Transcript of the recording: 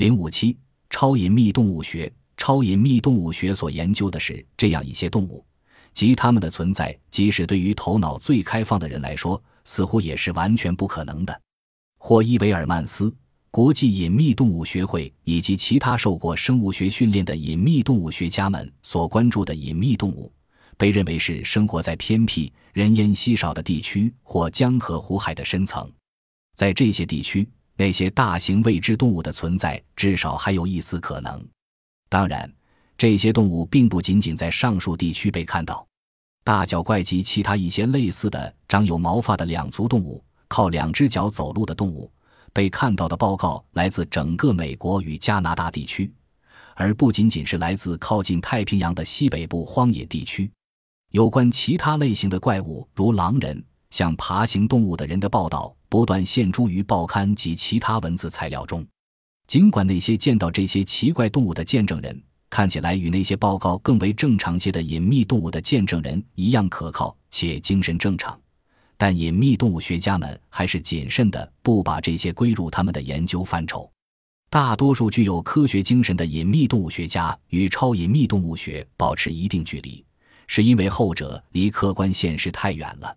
零五七超隐秘动物学，超隐秘动物学所研究的是这样一些动物，即它们的存在，即使对于头脑最开放的人来说，似乎也是完全不可能的。霍伊维尔曼斯。国际隐秘动物学会以及其他受过生物学训练的隐秘动物学家们所关注的隐秘动物，被认为是生活在偏僻、人烟稀少的地区或江河湖海的深层。在这些地区，那些大型未知动物的存在至少还有一丝可能。当然，这些动物并不仅仅在上述地区被看到。大脚怪及其他一些类似的长有毛发的两足动物，靠两只脚走路的动物。被看到的报告来自整个美国与加拿大地区，而不仅仅是来自靠近太平洋的西北部荒野地区。有关其他类型的怪物，如狼人、像爬行动物的人的报道，不断现诸于报刊及其他文字材料中。尽管那些见到这些奇怪动物的见证人看起来与那些报告更为正常些的隐秘动物的见证人一样可靠且精神正常。但隐秘动物学家们还是谨慎的，不把这些归入他们的研究范畴。大多数具有科学精神的隐秘动物学家与超隐秘动物学保持一定距离，是因为后者离客观现实太远了。